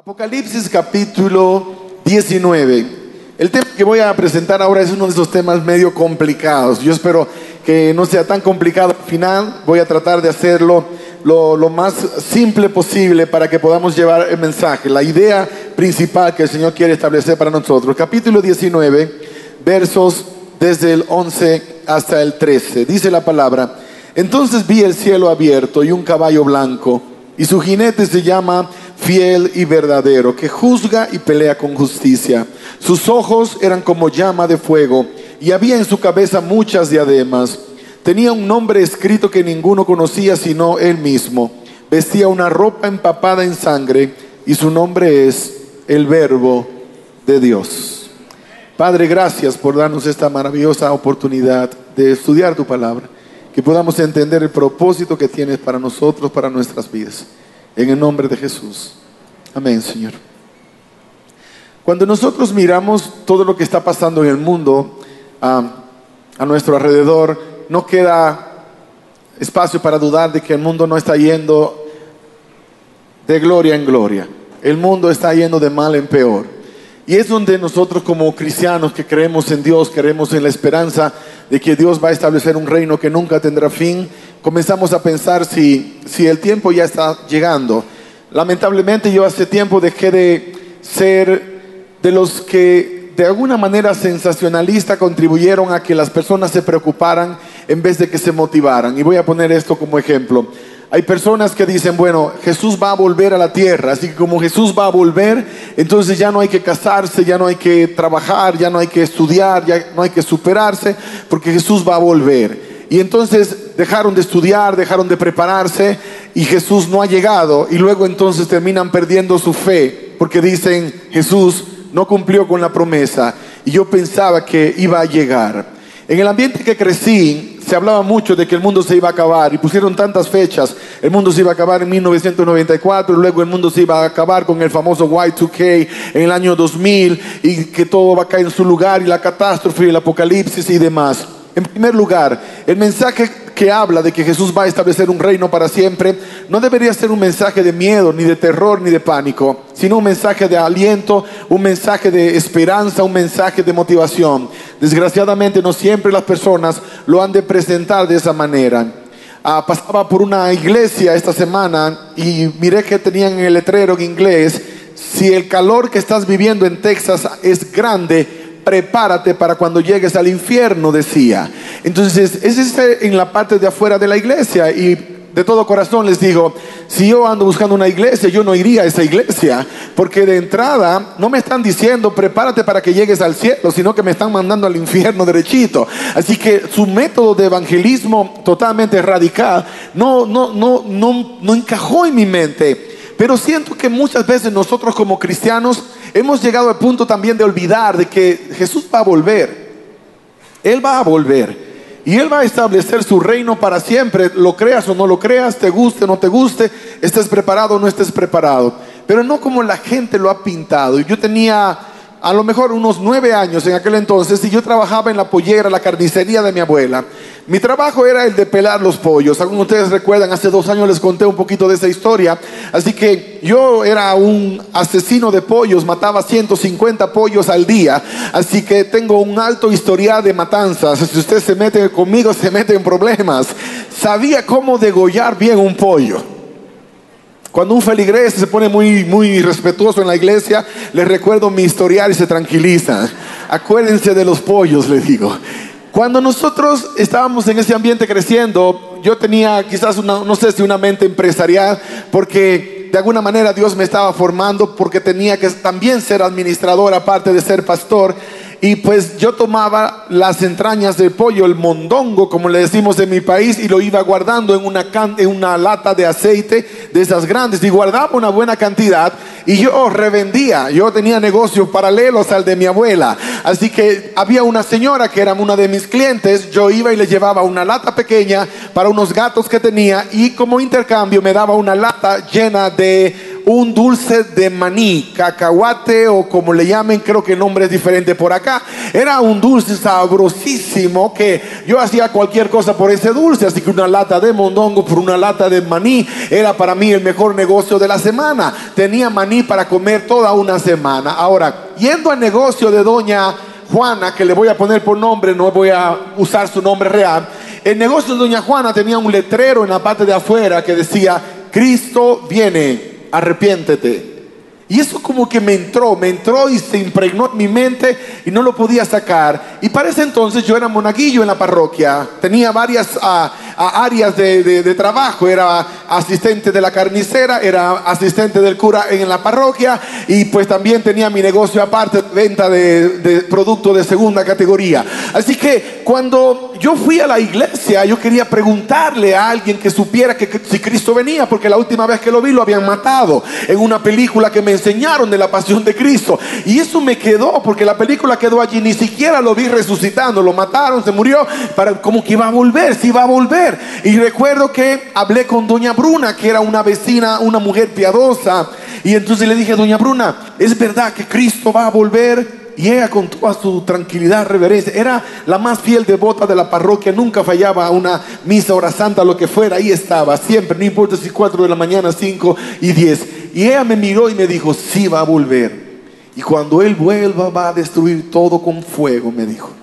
Apocalipsis capítulo 19. El tema que voy a presentar ahora es uno de esos temas medio complicados. Yo espero que no sea tan complicado al final. Voy a tratar de hacerlo lo, lo más simple posible para que podamos llevar el mensaje, la idea principal que el Señor quiere establecer para nosotros. Capítulo 19, versos desde el 11 hasta el 13. Dice la palabra, entonces vi el cielo abierto y un caballo blanco, y su jinete se llama fiel y verdadero, que juzga y pelea con justicia. Sus ojos eran como llama de fuego, y había en su cabeza muchas diademas. Tenía un nombre escrito que ninguno conocía sino él mismo. Vestía una ropa empapada en sangre, y su nombre es el Verbo de Dios. Padre, gracias por darnos esta maravillosa oportunidad de estudiar tu palabra, que podamos entender el propósito que tienes para nosotros, para nuestras vidas. En el nombre de Jesús. Amén, Señor. Cuando nosotros miramos todo lo que está pasando en el mundo a, nuestro alrededor, no queda espacio para dudar de que el mundo no está yendo de gloria en gloria. El mundo está yendo de mal en peor. Y es donde nosotros como cristianos que creemos en Dios, creemos en la esperanza de que Dios va a establecer un reino que nunca tendrá fin, comenzamos a pensar si, si el tiempo ya está llegando. Lamentablemente yo hace tiempo dejé de ser de los que de alguna manera sensacionalista contribuyeron a que las personas se preocuparan en vez de que se motivaran. Y voy a poner esto como ejemplo. Hay personas que dicen, bueno, Jesús va a volver a la tierra, así que como Jesús va a volver, entonces ya no hay que casarse, ya no hay que trabajar, ya no hay que estudiar, ya no hay que superarse, porque Jesús va a volver. Y entonces dejaron de estudiar, dejaron de prepararse y Jesús no ha llegado y luego entonces terminan perdiendo su fe porque dicen, Jesús no cumplió con la promesa y yo pensaba que iba a llegar. En el ambiente que crecí, se hablaba mucho de que el mundo se iba a acabar y pusieron tantas fechas. El mundo se iba a acabar en 1994, luego el mundo se iba a acabar con el famoso Y2K en el año 2000 y que todo va a caer en su lugar y la catástrofe y el apocalipsis y demás. En primer lugar, el mensaje que habla de que Jesús va a establecer un reino para siempre no debería ser un mensaje de miedo, ni de terror, ni de pánico, sino un mensaje de aliento, un mensaje de esperanza, un mensaje de motivación. Desgraciadamente no siempre las personas lo han de presentar de esa manera. Ah, pasaba por una iglesia esta semana y miré que tenían en el letrero en inglés, si el calor que estás viviendo en Texas es grande, prepárate para cuando llegues al infierno, decía. Entonces, ese es en la parte de afuera de la iglesia y de todo corazón les digo, si yo ando buscando una iglesia, yo no iría a esa iglesia, porque de entrada no me están diciendo prepárate para que llegues al cielo, sino que me están mandando al infierno derechito. Así que su método de evangelismo totalmente radical no, no, no, no, no encajó en mi mente. Pero siento que muchas veces nosotros como cristianos hemos llegado al punto también de olvidar de que Jesús va a volver. Él va a volver. Y Él va a establecer su reino para siempre, lo creas o no lo creas, te guste o no te guste, estés preparado o no estés preparado. Pero no como la gente lo ha pintado. Yo tenía a lo mejor unos nueve años en aquel entonces y yo trabajaba en la pollera, la carnicería de mi abuela. Mi trabajo era el de pelar los pollos. Algunos de ustedes recuerdan, hace dos años les conté un poquito de esa historia. Así que yo era un asesino de pollos, mataba 150 pollos al día. Así que tengo un alto historial de matanzas. Si usted se mete conmigo, se mete en problemas. Sabía cómo degollar bien un pollo. Cuando un feligrés se pone muy, muy respetuoso en la iglesia, le recuerdo mi historial y se tranquiliza. Acuérdense de los pollos, le digo. Cuando nosotros estábamos en ese ambiente creciendo, yo tenía quizás no sé si una mente empresarial, porque de alguna manera Dios me estaba formando, porque tenía que también ser administrador aparte de ser pastor. Y pues yo tomaba las entrañas del pollo, el mondongo, como le decimos en mi país, y lo iba guardando en una, en una lata de aceite de esas grandes. Y guardaba una buena cantidad y yo revendía. Yo tenía negocios paralelos al de mi abuela. Así que había una señora que era una de mis clientes. Yo iba y le llevaba una lata pequeña para unos gatos que tenía y como intercambio me daba una lata llena de un dulce de maní, cacahuate o como le llamen, creo que el nombre es diferente por acá. Era un dulce sabrosísimo que yo hacía cualquier cosa por ese dulce, así que una lata de mondongo por una lata de maní era para mí el mejor negocio de la semana. Tenía maní para comer toda una semana. Ahora, yendo al negocio de doña Juana, que le voy a poner por nombre, no voy a usar su nombre real, el negocio de doña Juana tenía un letrero en la parte de afuera que decía, Cristo viene, arrepiéntete. Y eso como que me entró, me entró y se impregnó en mi mente y no lo podía sacar. Y para ese entonces yo era monaguillo en la parroquia, tenía varias ah, ah, áreas de, trabajo, era asistente de la carnicera, era asistente del cura en la parroquia y pues también tenía mi negocio aparte, venta de, de productos de segunda categoría. Así que cuando yo fui a la iglesia, yo quería preguntarle a alguien que supiera que, si Cristo venía, porque la última vez que lo vi lo habían matado en una película que me enseñaron de la pasión de Cristo. Y eso me quedó, porque la película quedó allí, ni siquiera lo vi resucitando, lo mataron, se murió, para, como que iba a volver, si iba a volver. Y recuerdo que hablé con doña Bruna, que era una vecina, una mujer piadosa, y entonces le dije, doña Bruna, ¿es verdad que Cristo va a volver? Y ella con toda su tranquilidad, reverencia, era la más fiel devota de la parroquia, nunca fallaba una misa, hora santa, lo que fuera, ahí estaba, siempre, no importa si cuatro de la mañana, cinco y diez. Y ella me miró y me dijo, sí va a volver. Y cuando Él vuelva va a destruir todo con fuego, me dijo.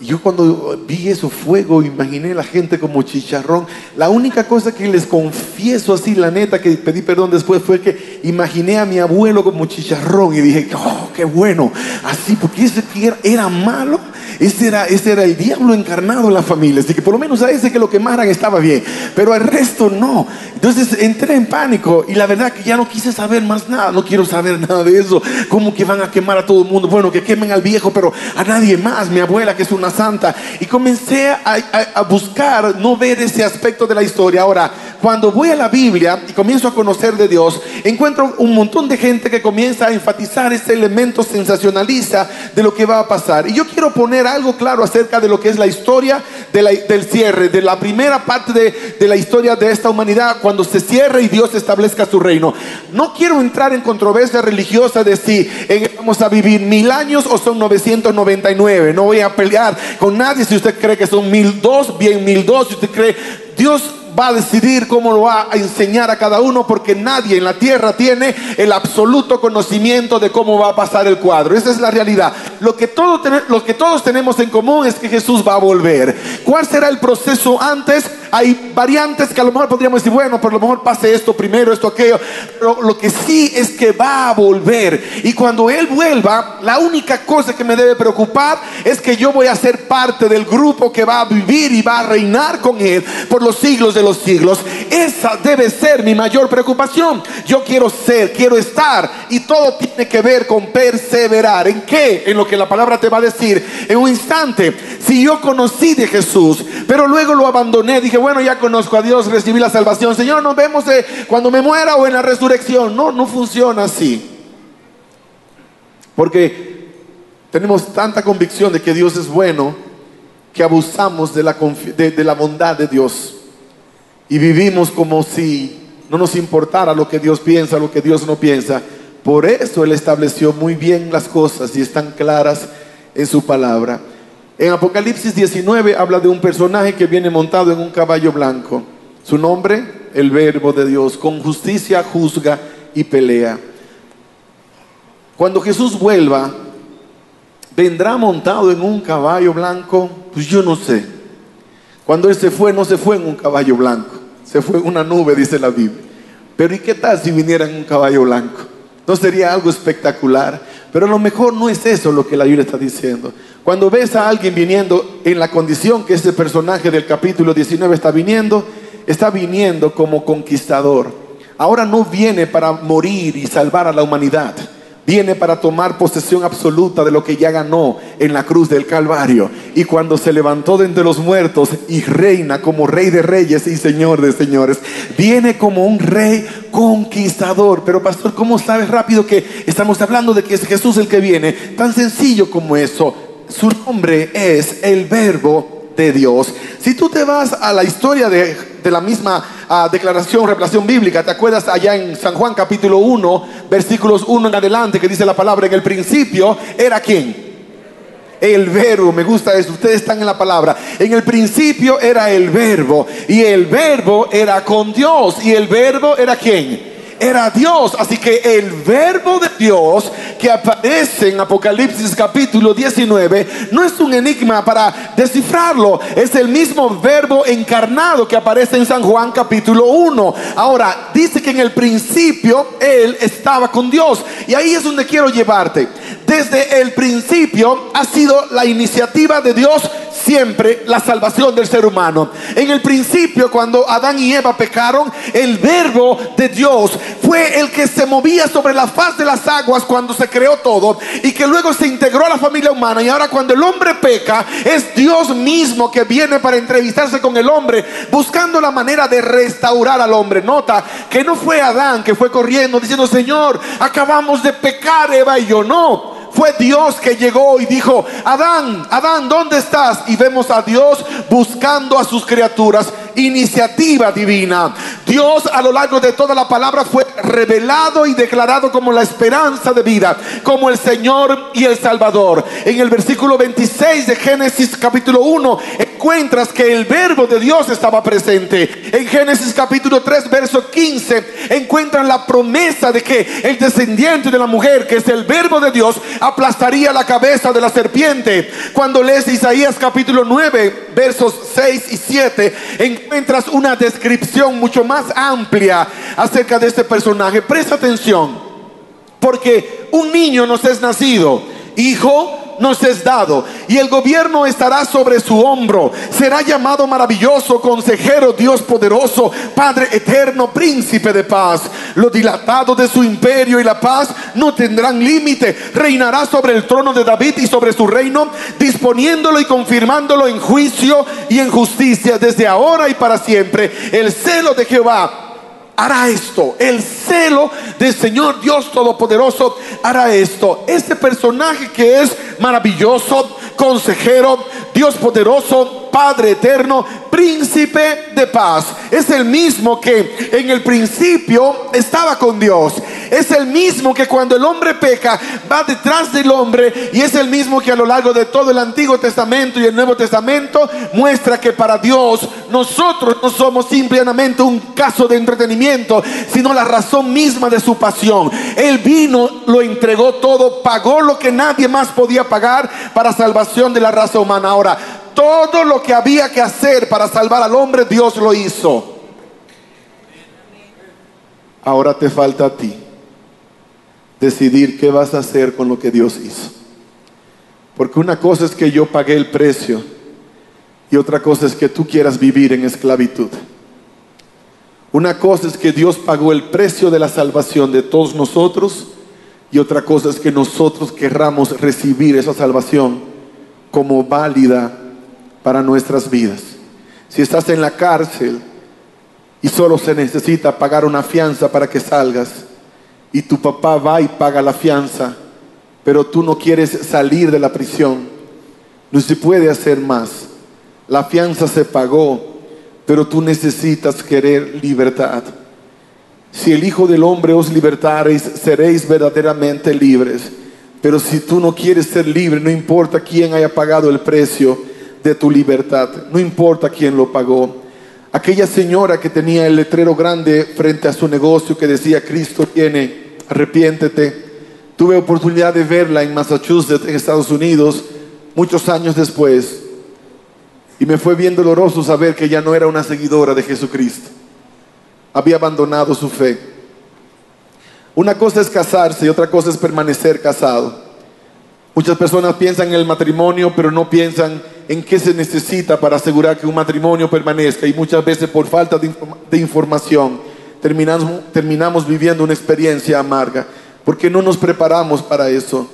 Y yo cuando vi eso fuego, imaginé la gente como chicharrón. La única cosa que les confieso así, la neta, que pedí perdón después, fue que imaginé a mi abuelo como chicharrón y dije, oh, qué bueno. Así, porque ese que era malo ese era, ese era el diablo encarnado en la familia. Así que por lo menos a ese que lo quemaran estaba bien. Pero al resto no. Entonces entré en pánico y la verdad que ya no quise saber más nada. No quiero saber nada de eso. ¿Cómo que van a quemar a todo el mundo? Bueno, que quemen al viejo, pero a nadie más. Mi abuela que es una santa. Y comencé a, buscar, no ver ese aspecto de la historia. Ahora, cuando voy a la Biblia y comienzo a conocer de Dios, encuentro un montón de gente que comienza a enfatizar ese elemento sensacionalista de lo que va a pasar. Y yo quiero poner algo claro acerca de lo que es la historia del cierre, de la primera parte de, la historia de esta humanidad, cuando se cierre y Dios establezca su reino. No quiero entrar en controversia religiosa de si vamos a vivir mil años o son 999. No voy a pelear con nadie si usted cree que son mil dos, bien mil dos, si usted cree Dios va a decidir cómo lo va a enseñar a cada uno porque nadie en la tierra tiene el absoluto conocimiento de cómo va a pasar el cuadro. Esa es la realidad. Lo que, lo que todos tenemos en común es que Jesús va a volver. ¿Cuál será el proceso antes? Hay variantes que a lo mejor podríamos decir, bueno, por lo mejor pase esto primero, esto, aquello. Pero lo que sí es que va a volver. Y cuando Él vuelva, la única cosa que me debe preocupar es que yo voy a ser parte del grupo que va a vivir y va a reinar con Él por los siglos de los siglos. Esa debe ser mi mayor preocupación. Yo quiero ser, quiero estar. Y todo tiene que ver con perseverar. ¿En qué? En lo que la palabra te va a decir. En un instante, si yo conocí de Jesús, pero luego lo abandoné, dije, bueno, ya conozco a Dios, recibí la salvación. Señor, nos vemos eh, cuando me muera o en la resurrección. No, no funciona así. Porque tenemos tanta convicción de que Dios es bueno que abusamos de la, de la bondad de Dios y vivimos como si no nos importara lo que Dios piensa, lo que Dios no piensa. Por eso Él estableció muy bien las cosas y están claras en su palabra. En Apocalipsis 19 habla de un personaje que viene montado en un caballo blanco. Su nombre, el verbo de Dios. Con justicia juzga y pelea. Cuando Jesús vuelva, ¿vendrá montado en un caballo blanco? Pues yo no sé. Cuando Él se fue, no se fue en un caballo blanco se fue una nube, dice la Biblia. Pero ¿y qué tal si viniera en un caballo blanco? No sería algo espectacular. Pero a lo mejor no es eso lo que la Biblia está diciendo. Cuando ves a alguien viniendo en la condición que este personaje del capítulo 19 está viniendo, está viniendo como conquistador. Ahora no viene para morir y salvar a la humanidad viene para tomar posesión absoluta de lo que ya ganó en la cruz del Calvario. Y cuando se levantó de entre los muertos y reina como rey de reyes y señor de señores, viene como un rey conquistador. Pero pastor, ¿cómo sabes rápido que estamos hablando de que es Jesús el que viene? Tan sencillo como eso. Su nombre es el verbo de Dios. Si tú te vas a la historia de de la misma ah, declaración, revelación bíblica. ¿Te acuerdas allá en San Juan capítulo 1, versículos 1 en adelante, que dice la palabra, en el principio era quién? El verbo, me gusta eso, ustedes están en la palabra. En el principio era el verbo y el verbo era con Dios y el verbo era quién? Era Dios. Así que el verbo de Dios que aparece en Apocalipsis capítulo 19 no es un enigma para descifrarlo. Es el mismo verbo encarnado que aparece en San Juan capítulo 1. Ahora, dice que en el principio Él estaba con Dios. Y ahí es donde quiero llevarte. Desde el principio ha sido la iniciativa de Dios siempre la salvación del ser humano. En el principio, cuando Adán y Eva pecaron, el verbo de Dios fue el que se movía sobre la faz de las aguas cuando se creó todo y que luego se integró a la familia humana. Y ahora cuando el hombre peca, es Dios mismo que viene para entrevistarse con el hombre, buscando la manera de restaurar al hombre. Nota que no fue Adán que fue corriendo diciendo, Señor, acabamos de pecar, Eva y yo. No, fue Dios que llegó y dijo, Adán, Adán, ¿dónde estás? Y vemos a Dios buscando a sus criaturas iniciativa divina. Dios a lo largo de toda la palabra fue revelado y declarado como la esperanza de vida, como el Señor y el Salvador. En el versículo 26 de Génesis capítulo 1 encuentras que el verbo de Dios estaba presente. En Génesis capítulo 3 verso 15 encuentran la promesa de que el descendiente de la mujer, que es el verbo de Dios, aplastaría la cabeza de la serpiente. Cuando lees Isaías capítulo 9 versos 6 y 7 encuentras una descripción mucho más amplia acerca de este personaje. Presta atención, porque un niño nos es nacido, hijo nos es dado y el gobierno estará sobre su hombro. Será llamado maravilloso, consejero, Dios poderoso, Padre eterno, príncipe de paz. Lo dilatado de su imperio y la paz no tendrán límite. Reinará sobre el trono de David y sobre su reino, disponiéndolo y confirmándolo en juicio y en justicia desde ahora y para siempre. El celo de Jehová hará esto. El celo del Señor Dios Todopoderoso hará esto. Este personaje que es maravilloso, consejero, Dios poderoso, Padre eterno, príncipe de paz. Es el mismo que en el principio estaba con Dios. Es el mismo que cuando el hombre peca va detrás del hombre y es el mismo que a lo largo de todo el Antiguo Testamento y el Nuevo Testamento muestra que para Dios nosotros no somos simplemente un caso de entretenimiento, sino la razón misma de su pasión. Él vino, lo entregó todo, pagó lo que nadie más podía pagar para salvación de la raza humana. Ahora, todo lo que había que hacer para salvar al hombre, Dios lo hizo. Ahora te falta a ti decidir qué vas a hacer con lo que Dios hizo. Porque una cosa es que yo pagué el precio y otra cosa es que tú quieras vivir en esclavitud. Una cosa es que Dios pagó el precio de la salvación de todos nosotros y otra cosa es que nosotros querramos recibir esa salvación como válida para nuestras vidas. Si estás en la cárcel y solo se necesita pagar una fianza para que salgas y tu papá va y paga la fianza, pero tú no quieres salir de la prisión, no se puede hacer más. La fianza se pagó, pero tú necesitas querer libertad. Si el Hijo del Hombre os libertareis, seréis verdaderamente libres. Pero si tú no quieres ser libre, no importa quién haya pagado el precio, de tu libertad. No importa quién lo pagó. Aquella señora que tenía el letrero grande frente a su negocio que decía Cristo tiene, arrepiéntete. Tuve oportunidad de verla en Massachusetts, en Estados Unidos, muchos años después. Y me fue bien doloroso saber que ya no era una seguidora de Jesucristo. Había abandonado su fe. Una cosa es casarse y otra cosa es permanecer casado. Muchas personas piensan en el matrimonio, pero no piensan en qué se necesita para asegurar que un matrimonio permanezca. Y muchas veces por falta de, información terminamos, terminamos viviendo una experiencia amarga, porque no nos preparamos para eso,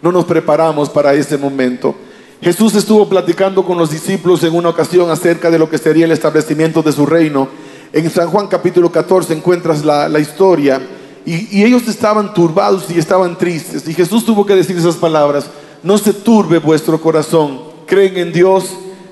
no nos preparamos para ese momento. Jesús estuvo platicando con los discípulos en una ocasión acerca de lo que sería el establecimiento de su reino. En San Juan capítulo 14 encuentras la, la historia y, ellos estaban turbados y estaban tristes. Y Jesús tuvo que decir esas palabras. No se turbe vuestro corazón. Creen en Dios,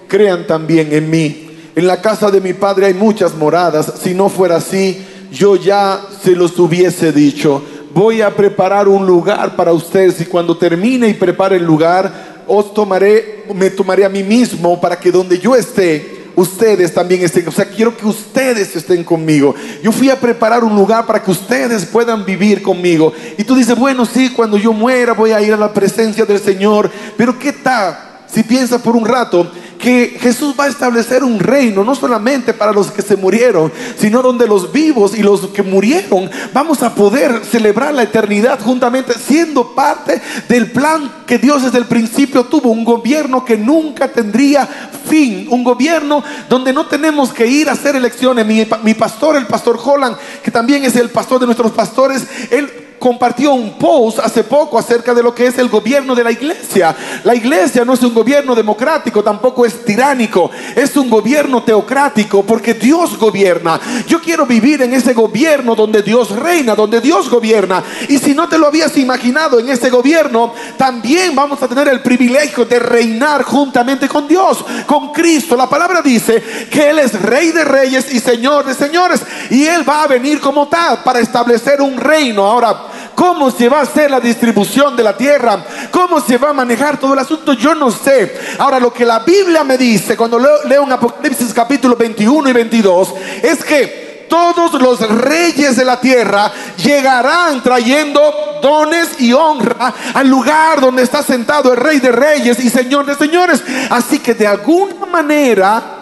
crean también en mí. En la casa de mi padre hay muchas moradas. Si no fuera así, yo ya se los hubiese dicho. Voy a preparar un lugar para ustedes y cuando termine y prepare el lugar, os tomaré, me tomaré a mí mismo para que donde yo esté, ustedes también estén. O sea, quiero que ustedes estén conmigo. Yo fui a preparar un lugar para que ustedes puedan vivir conmigo. Y tú dices, bueno, sí, cuando yo muera voy a ir a la presencia del Señor. Pero ¿qué tal? Si piensas por un rato que Jesús va a establecer un reino, no solamente para los que se murieron, sino donde los vivos y los que murieron vamos a poder celebrar la eternidad juntamente, siendo parte del plan que Dios desde el principio tuvo, un gobierno que nunca tendría fin, un gobierno donde no tenemos que ir a hacer elecciones. Mi, pastor, el pastor Holland, que también es el pastor de nuestros pastores, él compartió un post hace poco acerca de lo que es el gobierno de la iglesia. La iglesia no es un gobierno democrático, tampoco es tiránico, es un gobierno teocrático porque Dios gobierna. Yo quiero vivir en ese gobierno donde Dios reina, donde Dios gobierna. Y si no te lo habías imaginado en ese gobierno, también vamos a tener el privilegio de reinar juntamente con Dios, con Cristo. La palabra dice que Él es rey de reyes y señor de señores. Y Él va a venir como tal para establecer un reino. Ahora, ¿Cómo se va a hacer la distribución de la tierra? ¿Cómo se va a manejar todo el asunto? Yo no sé. Ahora, lo que la Biblia me dice cuando leo, en Apocalipsis capítulo 21 y 22 es que todos los reyes de la tierra llegarán trayendo dones y honra al lugar donde está sentado el rey de reyes y señor de señores. Así que de alguna manera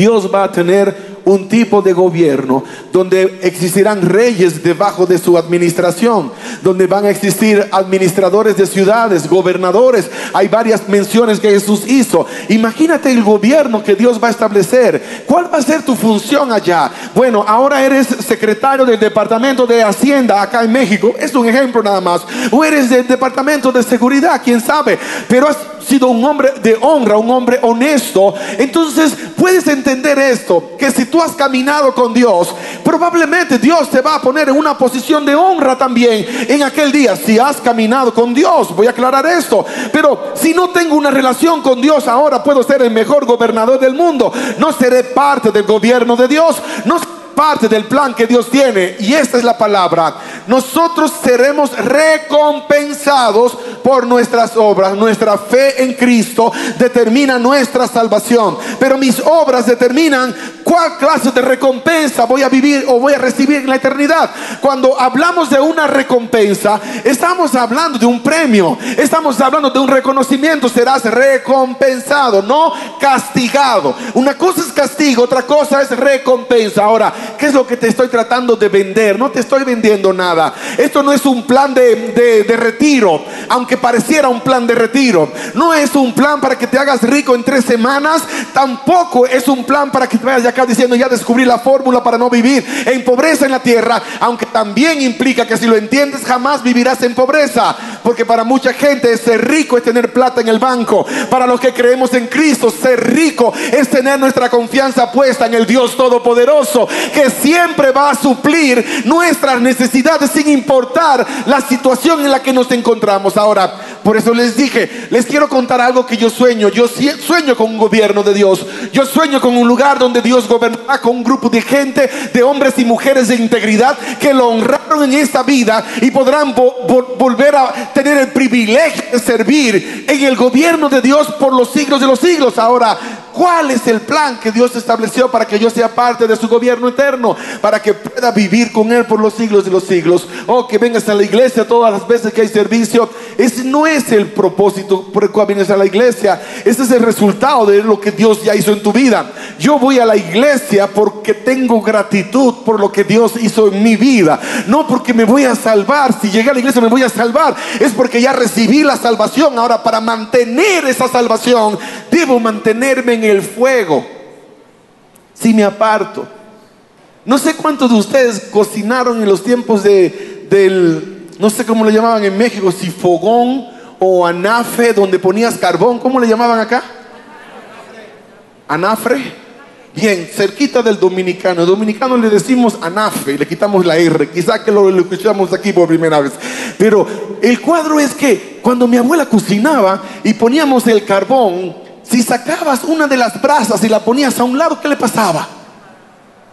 Dios va a tener un tipo de gobierno donde existirán reyes debajo de su administración, donde van a existir administradores de ciudades, gobernadores. Hay varias menciones que Jesús hizo. Imagínate el gobierno que Dios va a establecer. ¿Cuál va a ser tu función allá? Bueno, ahora eres secretario del Departamento de Hacienda acá en México. Es un ejemplo nada más. O eres del Departamento de Seguridad, quién sabe. Pero has sido un hombre de honra, un hombre honesto. Entonces puedes entender esto, que si tú has caminado con Dios, probablemente Dios te va a poner en una posición de honra también en aquel día. Si has caminado con Dios, voy a aclarar esto. Pero si no tengo una relación con Dios, ahora puedo ser el mejor gobernador del mundo. No seré parte del gobierno de Dios. No parte del plan que Dios tiene. Y esta es la palabra. Nosotros seremos recompensados por nuestras obras. Nuestra fe en Cristo determina nuestra salvación. Pero mis obras determinan cuál clase de recompensa voy a vivir o voy a recibir en la eternidad. Cuando hablamos de una recompensa, estamos hablando de un premio. Estamos hablando de un reconocimiento. Serás recompensado, no castigado. Una cosa es castigo, otra cosa es recompensa. Ahora, ¿qué es lo que te estoy tratando de vender? No te estoy vendiendo nada. Esto no es un plan de, de retiro, aunque pareciera un plan de retiro. No es un plan para que te hagas rico en tres semanas. Tampoco es un plan para que te vayas acá diciendo ya descubrí la fórmula para no vivir en pobreza en la tierra. Aunque también implica que si lo entiendes jamás vivirás en pobreza. Porque para mucha gente ser rico es tener plata en el banco. Para los que creemos en Cristo, ser rico es tener nuestra confianza puesta en el Dios Todopoderoso. Que siempre va a suplir nuestras necesidades sin importar la situación en la que nos encontramos. Ahora, por eso les dije, les quiero contar algo que yo sueño. Yo sueño con un gobierno de Dios. Yo sueño con un lugar donde Dios gobernará con un grupo de gente, de hombres y mujeres de integridad que lo honraron en esta vida y podrán volver a tener el privilegio de servir en el gobierno de Dios por los siglos de los siglos. Ahora, ¿Cuál es el plan que Dios estableció para que yo sea parte de su gobierno Para que pueda vivir con Él por los siglos de los siglos. Oh, que vengas a la iglesia todas las veces que hay servicio. Ese no es el propósito por el cual vienes a la iglesia. Ese es el resultado de lo que Dios ya hizo en tu vida. Yo voy a la iglesia porque tengo gratitud por lo que Dios hizo en mi vida. No porque me voy a salvar. Si llegué a la iglesia me voy a salvar. Es porque ya recibí la salvación. Ahora para mantener esa salvación debo mantenerme en en el fuego si me aparto. No sé cuántos de ustedes cocinaron en los tiempos de, del, no sé cómo le llamaban en México, si fogón o anafe, donde ponías carbón, ¿cómo le llamaban acá? Anafre. Bien, cerquita del dominicano. Dominicano le decimos anafe, le quitamos la R. Quizá que lo, lo escuchamos aquí por primera vez. Pero el cuadro es que cuando mi abuela cocinaba y poníamos el carbón, si sacabas una de las brasas y la ponías a un lado, ¿qué le pasaba?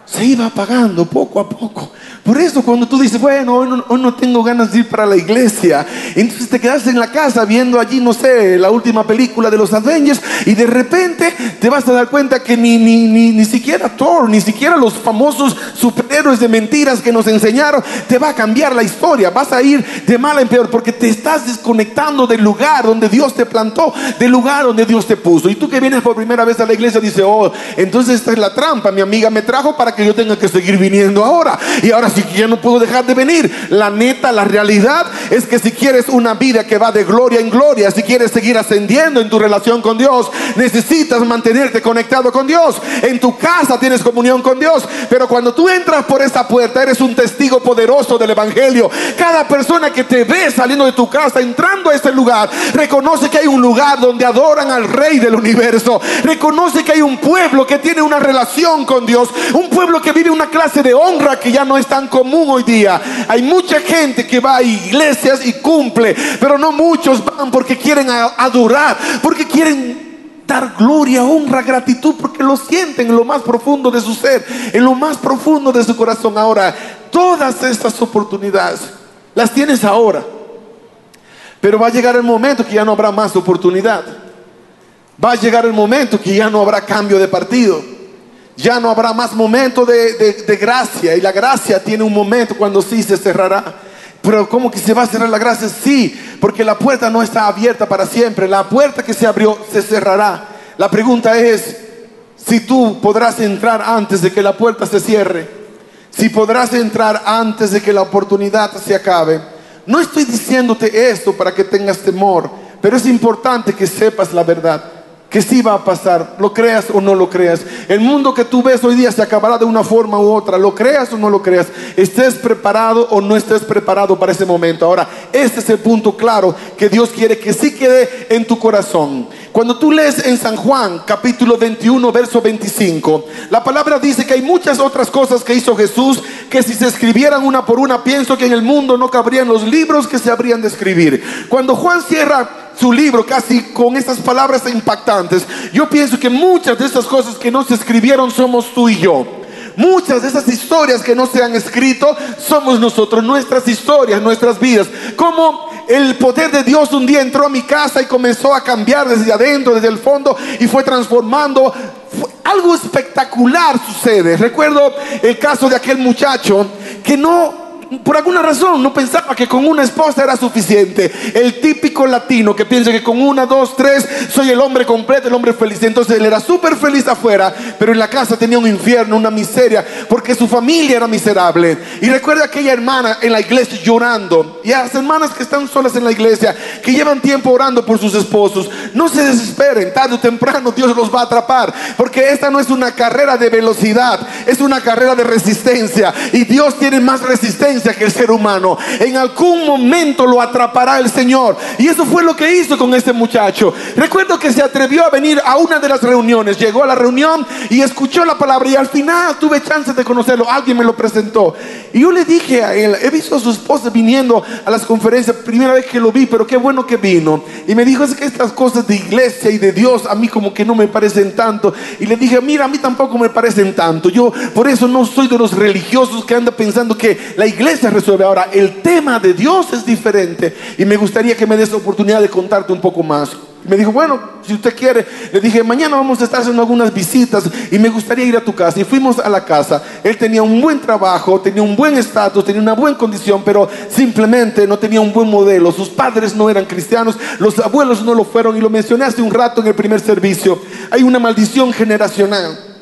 Se iba apagando poco a poco. Por eso cuando tú dices, bueno, hoy no, tengo ganas de ir para la iglesia, entonces te quedas en la casa viendo allí, no sé, la última película de los Avengers y de repente te vas a dar cuenta que ni siquiera Thor, ni siquiera los famosos superhéroes de mentiras que nos enseñaron, te va a cambiar la historia. Vas a ir de mal en peor porque te estás desconectando del lugar donde Dios te plantó, del lugar donde Dios te puso. Y tú que vienes por primera vez a la iglesia dices, oh, entonces esta es la trampa. Mi amiga me trajo para que yo tenga que seguir viniendo ahora. Y ahora Así que ya no puedo dejar de venir. La neta, la realidad es que si quieres una vida que va de gloria en gloria, si quieres seguir ascendiendo en tu relación con Dios, necesitas mantenerte conectado con Dios. En tu casa tienes comunión con Dios, pero cuando tú entras por esa puerta, eres un testigo poderoso del Evangelio. Cada persona que te ve saliendo de tu casa, entrando a ese lugar, reconoce que hay un lugar donde adoran al Rey del universo. Reconoce que hay un pueblo que tiene una relación con Dios, un pueblo que vive una clase de honra que ya no es tan común hoy día. Hay mucha gente que va a iglesias y cumple, pero no muchos van porque quieren adorar, porque quieren dar gloria, honra, gratitud, porque lo sienten en lo más profundo de su ser, en lo más profundo de su corazón. Ahora, todas estas oportunidades las tienes ahora, pero va a llegar el momento que ya no habrá más oportunidad. Va a llegar el momento que ya no habrá cambio de partido ya no habrá más momento de, gracia. Y la gracia tiene un momento cuando sí se cerrará. Pero ¿cómo que se va a cerrar la gracia? Sí, porque la puerta no está abierta para siempre. La puerta que se abrió se cerrará. La pregunta es si tú podrás entrar antes de que la puerta se cierre. Si podrás entrar antes de que la oportunidad se acabe. No estoy diciéndote esto para que tengas temor, pero es importante que sepas la verdad que sí va a pasar, lo creas o no lo creas. El mundo que tú ves hoy día se acabará de una forma u otra, lo creas o no lo creas. Estés preparado o no estés preparado para ese momento. Ahora, este es el punto claro que Dios quiere que sí quede en tu corazón. Cuando tú lees en San Juan capítulo 21, verso 25, la palabra dice que hay muchas otras cosas que hizo Jesús que si se escribieran una por una, pienso que en el mundo no cabrían los libros que se habrían de escribir. Cuando Juan cierra su libro casi con estas palabras impactantes. Yo pienso que muchas de esas cosas que no se escribieron somos tú y yo. Muchas de esas historias que no se han escrito somos nosotros, nuestras historias, nuestras vidas. Como el poder de Dios un día entró a mi casa y comenzó a cambiar desde adentro, desde el fondo y fue transformando. algo espectacular sucede. Recuerdo el caso de aquel muchacho que no por alguna razón no pensaba que con una esposa era suficiente. El típico latino que piensa que con una, dos, tres, soy el hombre completo, el hombre feliz. Entonces él era súper feliz afuera, pero en la casa tenía un infierno, una miseria, porque su familia era miserable. Y recuerda aquella hermana en la iglesia llorando. Y a las hermanas que están solas en la iglesia, que llevan tiempo orando por sus esposos, no se desesperen, tarde o temprano Dios los va a atrapar, porque esta no es una carrera de velocidad, es una carrera de resistencia. Y Dios tiene más resistencia que el ser humano. En algún momento lo atrapará el Señor. Y eso fue lo que hizo con este muchacho. Recuerdo que se atrevió a venir a una de las reuniones. Llegó a la reunión y escuchó la palabra. Y al final tuve chance de conocerlo. Alguien me lo presentó. Y yo le dije a él, he visto a su esposa viniendo a las conferencias. Primera vez que lo vi, pero qué bueno que vino. Y me dijo, es que estas cosas de iglesia y de Dios a mí como que no me parecen tanto. Y le dije, mira, a mí tampoco me parecen tanto. Yo por eso no soy de los religiosos que andan pensando que la iglesia se resuelve. Ahora, el tema de Dios es diferente y me gustaría que me des la oportunidad de contarte un poco más. Me dijo, bueno, si usted quiere, le dije, mañana vamos a estar haciendo algunas visitas y me gustaría ir a tu casa. Y fuimos a la casa. Él tenía un buen trabajo, tenía un buen estatus, tenía una buena condición, pero simplemente no tenía un buen modelo. Sus padres no eran cristianos, los abuelos no lo fueron y lo mencioné hace un rato en el primer servicio. Hay una maldición generacional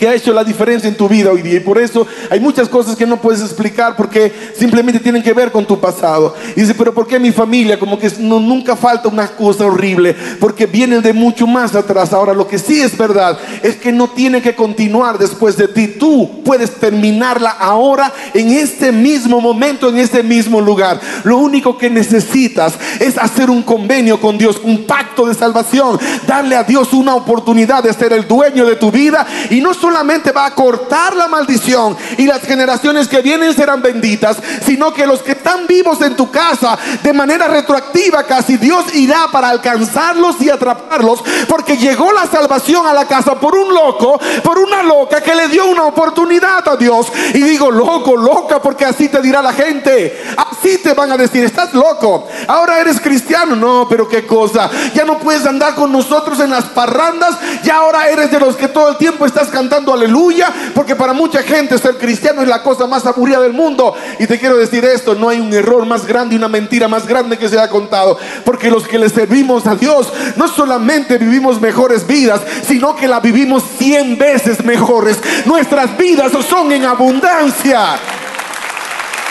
que ha hecho la diferencia en tu vida hoy día. Y por eso hay muchas cosas que no puedes explicar porque simplemente tienen que ver con tu pasado. Y dice, pero ¿por qué mi familia? Como que no, nunca falta una cosa horrible, porque vienen de mucho más atrás. Ahora, lo que sí es verdad es que no tiene que continuar después de ti. Tú puedes terminarla ahora, en este mismo momento, en este mismo lugar. Lo único que necesitas es hacer un convenio con Dios, un pacto de salvación, darle a Dios una oportunidad de ser el dueño de tu vida y no solo solamente va a cortar la maldición y las generaciones que vienen serán benditas, sino que los que están vivos en tu casa de manera retroactiva casi Dios irá para alcanzarlos y atraparlos, porque llegó la salvación a la casa por un loco, por una loca que le dio una oportunidad a Dios. Y digo, loco, loca, porque así te dirá la gente. Así te van a decir, estás loco. Ahora eres cristiano. No, pero qué cosa. Ya no puedes andar con nosotros en las parrandas. Ya ahora eres de los que todo el tiempo estás cantando aleluya. Porque para mucha gente ser cristiano es la cosa más aburrida del mundo. Y te quiero decir esto, no hay un error más grande y una mentira más grande que se ha contado. Porque los que le servimos a Dios no solamente vivimos mejores vidas, sino que la vivimos cien veces mejores. Nuestras vidas son en abundancia.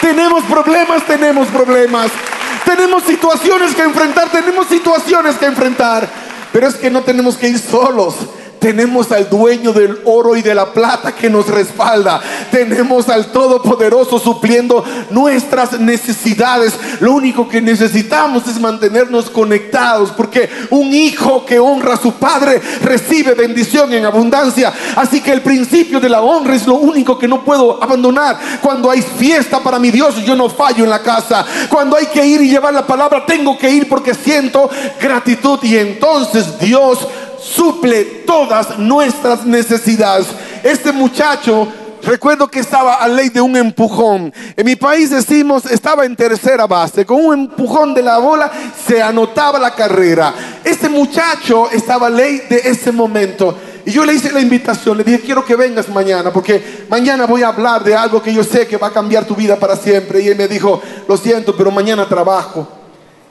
Tenemos problemas, tenemos problemas. Tenemos situaciones que enfrentar, tenemos situaciones que enfrentar. Pero es que no tenemos que ir solos. Tenemos al dueño del oro y de la plata que nos respalda. Tenemos al Todopoderoso supliendo nuestras necesidades. Lo único que necesitamos es mantenernos conectados porque un hijo que honra a su padre recibe bendición en abundancia. Así que el principio de la honra es lo único que no puedo abandonar. Cuando hay fiesta para mi Dios, yo no fallo en la casa. Cuando hay que ir y llevar la palabra, tengo que ir porque siento gratitud y entonces Dios suple todas nuestras necesidades. Este muchacho Recuerdo que estaba a ley de un empujón. En mi país decimos, estaba en tercera base. Con un empujón de la bola se anotaba la carrera. Este muchacho estaba a ley de ese momento. Y yo le hice la invitación, le dije, quiero que vengas mañana, porque mañana voy a hablar de algo que yo sé que va a cambiar tu vida para siempre. Y él me dijo, lo siento, pero mañana trabajo.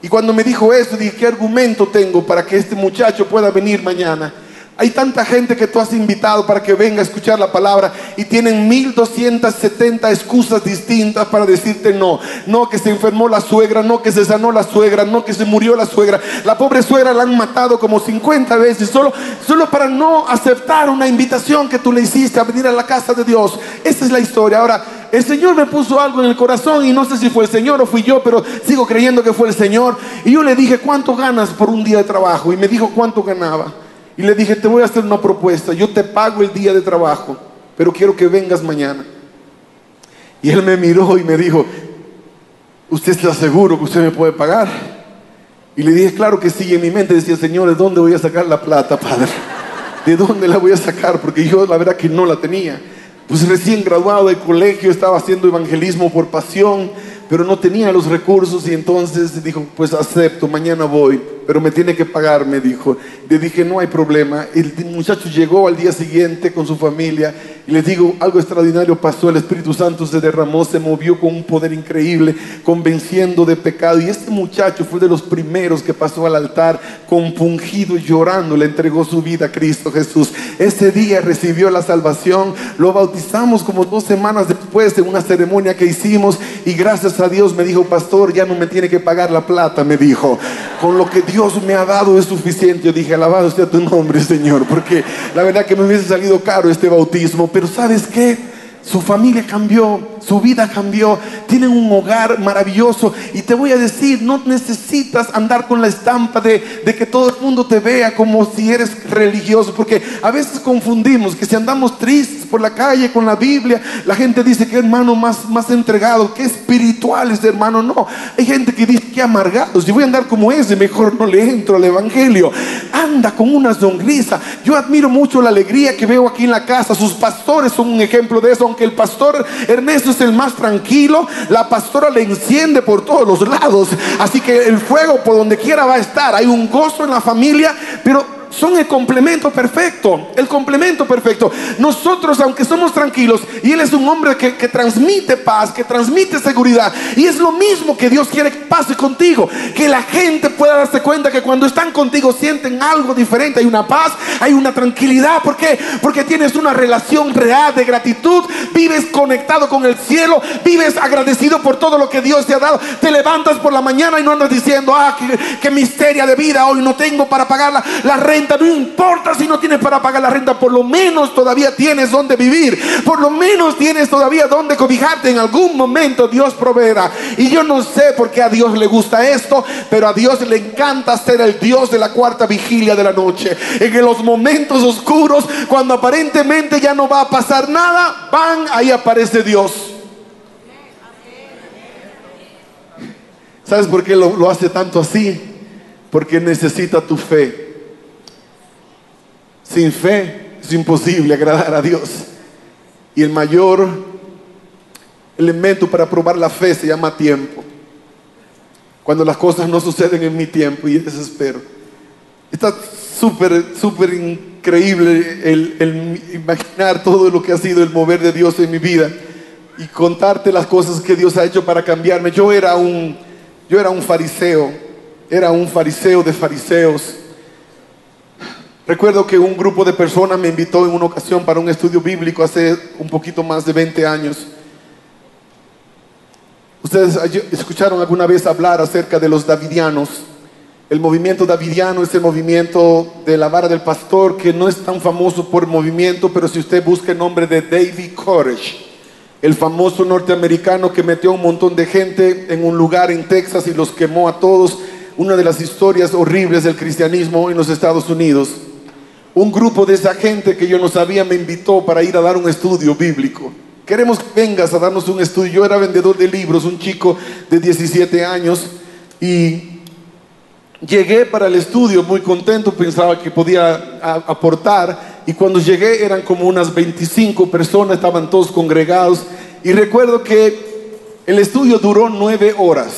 Y cuando me dijo eso, dije, ¿qué argumento tengo para que este muchacho pueda venir mañana? Hay tanta gente que tú has invitado para que venga a escuchar la palabra y tienen 1270 excusas distintas para decirte no. No que se enfermó la suegra, no que se sanó la suegra, no que se murió la suegra. La pobre suegra la han matado como 50 veces solo, solo para no aceptar una invitación que tú le hiciste a venir a la casa de Dios. Esa es la historia. Ahora, el Señor me puso algo en el corazón y no sé si fue el Señor o fui yo, pero sigo creyendo que fue el Señor. Y yo le dije, ¿cuánto ganas por un día de trabajo? Y me dijo cuánto ganaba. Y le dije, te voy a hacer una propuesta, yo te pago el día de trabajo, pero quiero que vengas mañana. Y él me miró y me dijo, ¿usted está seguro que usted me puede pagar? Y le dije, claro que sí, en mi mente decía, Señor, ¿de dónde voy a sacar la plata, Padre? ¿De dónde la voy a sacar? Porque yo la verdad que no la tenía. Pues recién graduado de colegio, estaba haciendo evangelismo por pasión, pero no tenía los recursos y entonces dijo, pues acepto, mañana voy pero me tiene que pagar, me dijo. Le dije, no hay problema. El muchacho llegó al día siguiente con su familia y les digo, algo extraordinario pasó, el Espíritu Santo se derramó, se movió con un poder increíble, convenciendo de pecado. Y este muchacho fue de los primeros que pasó al altar, compungido, llorando, le entregó su vida a Cristo Jesús. Ese día recibió la salvación, lo bautizamos como dos semanas después de una ceremonia que hicimos y gracias a Dios me dijo, pastor, ya no me tiene que pagar la plata, me dijo, con lo que Dios Dios me ha dado es suficiente. Yo dije, alabado sea tu nombre, Señor, porque la verdad que me hubiese salido caro este bautismo. Pero ¿sabes qué? Su familia cambió, su vida cambió, tienen un hogar maravilloso. Y te voy a decir, no necesitas andar con la estampa de, que todo el mundo te vea como si eres religioso, porque a veces confundimos que si andamos tristes por la calle con la Biblia, la gente dice que hermano más, más entregado, que espiritual es hermano. No, hay gente que dice que amargado, si voy a andar como ese, mejor no le entro al Evangelio. Anda con una sonrisa. Yo admiro mucho la alegría que veo aquí en la casa. Sus pastores son un ejemplo de eso, aunque el pastor Ernesto el más tranquilo, la pastora le enciende por todos los lados. Así que el fuego por donde quiera va a estar. Hay un gozo en la familia, pero son el complemento perfecto, el complemento perfecto. Nosotros, aunque somos tranquilos, y Él es un hombre que, transmite paz, que transmite seguridad, y es lo mismo que Dios quiere que pase contigo, que la gente pueda darse cuenta que cuando están contigo sienten algo diferente, hay una paz, hay una tranquilidad. ¿Por qué? Porque tienes una relación real de gratitud, vives conectado con el cielo, vives agradecido por todo lo que Dios te ha dado. Te levantas por la mañana y no andas diciendo, ah, qué, misteria de vida, hoy no tengo para pagar la, no importa si no tienes para pagar la renta, por lo menos todavía tienes donde vivir, por lo menos tienes todavía donde cobijarte. En algún momento Dios proveerá. Y yo no sé por qué a Dios le gusta esto, pero a Dios le encanta ser el Dios de la cuarta vigilia de la noche. En los momentos oscuros, cuando aparentemente ya no va a pasar nada, van, ahí aparece Dios. ¿Sabes por qué lo hace tanto así? Porque necesita tu fe. Sin fe es imposible agradar a Dios. Y el mayor elemento para probar la fe se llama tiempo. Cuando las cosas no suceden en mi tiempo y desespero. Está súper, súper increíble el, el imaginar todo lo que ha sido el mover de Dios en mi vida y contarte las cosas que Dios ha hecho para cambiarme. Yo era un, yo era un fariseo, era un fariseo de fariseos Recuerdo que un grupo de personas me invitó en una ocasión para un estudio bíblico hace un poquito más de 20 años. Ustedes escucharon alguna vez hablar acerca de los davidianos. El movimiento davidiano es el movimiento de la vara del pastor que no es tan famoso por movimiento, pero si usted busca el nombre de David Koresh, el famoso norteamericano que metió a un montón de gente en un lugar en Texas y los quemó a todos, una de las historias horribles del cristianismo en los Estados Unidos. Un grupo de esa gente que yo no sabía me invitó para ir a dar un estudio bíblico. Queremos que vengas a darnos un estudio. Yo era vendedor de libros, un chico de 17 años, y llegué para el estudio muy contento, pensaba que podía aportar, y cuando llegué eran como unas 25 personas, estaban todos congregados, y recuerdo que el estudio duró nueve horas.